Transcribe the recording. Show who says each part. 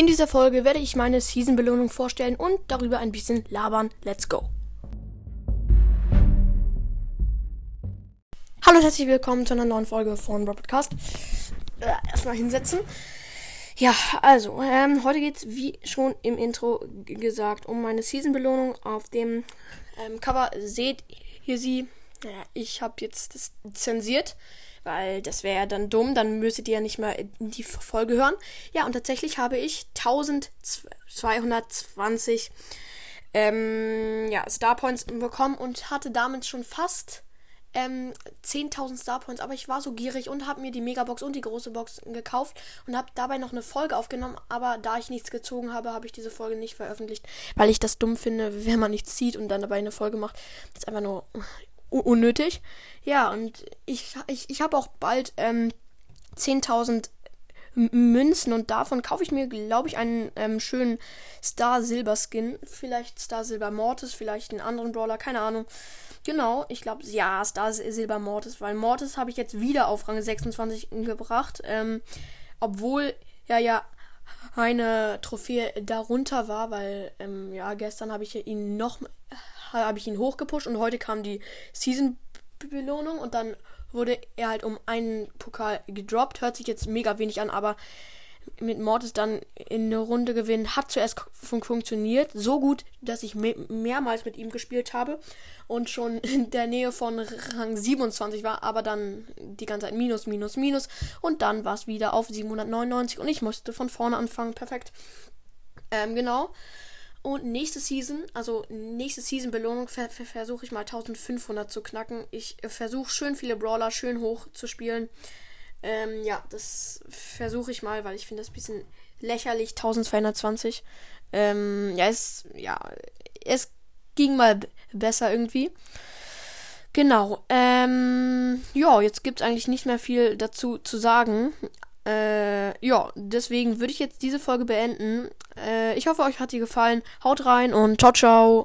Speaker 1: In dieser Folge werde ich meine Season-Belohnung vorstellen und darüber ein bisschen labern. Let's go! Hallo und herzlich willkommen zu einer neuen Folge von Rob Podcast. Äh, erstmal hinsetzen. Ja, also, ähm, heute geht es, wie schon im Intro gesagt, um meine Season-Belohnung. Auf dem ähm, Cover seht ihr sie. Ja, ich habe jetzt das zensiert weil das wäre ja dann dumm, dann müsstet ihr ja nicht mehr in die Folge hören. Ja, und tatsächlich habe ich 1220 ähm, ja, Star Points bekommen und hatte damit schon fast ähm, 10.000 Star Points, aber ich war so gierig und habe mir die Megabox und die große Box gekauft und habe dabei noch eine Folge aufgenommen, aber da ich nichts gezogen habe, habe ich diese Folge nicht veröffentlicht, weil ich das dumm finde, wenn man nichts zieht und dann dabei eine Folge macht. Das ist einfach nur unnötig. Ja, und ich, ich, ich habe auch bald ähm, 10.000 Münzen und davon kaufe ich mir, glaube ich, einen ähm, schönen Star Silber Skin. Vielleicht Star Silber Mortis, vielleicht einen anderen Brawler, keine Ahnung. Genau, ich glaube, ja, Star Silber Mortis, weil Mortis habe ich jetzt wieder auf Rang 26 gebracht. Ähm, obwohl ja ja eine Trophäe darunter war, weil ähm, ja gestern habe ich ihn noch habe ich ihn hochgepusht und heute kam die Season-Belohnung und dann wurde er halt um einen Pokal gedroppt. Hört sich jetzt mega wenig an, aber mit Mortis dann in eine Runde gewinnen hat zuerst fun funktioniert. So gut, dass ich me mehrmals mit ihm gespielt habe und schon in der Nähe von Rang 27 war, aber dann die ganze Zeit minus, minus, minus und dann war es wieder auf 799 und ich musste von vorne anfangen. Perfekt. Ähm, genau. Und nächste Season, also nächste Season Belohnung, ver ver versuche ich mal 1500 zu knacken. Ich versuche schön viele Brawler schön hoch zu spielen. Ähm, ja, das versuche ich mal, weil ich finde das ein bisschen lächerlich. 1220. Ähm, ja, es, ja, es ging mal besser irgendwie. Genau. Ähm, ja, jetzt gibt es eigentlich nicht mehr viel dazu zu sagen. Äh, ja, deswegen würde ich jetzt diese Folge beenden. Äh, ich hoffe, euch hat die gefallen. Haut rein und ciao, ciao.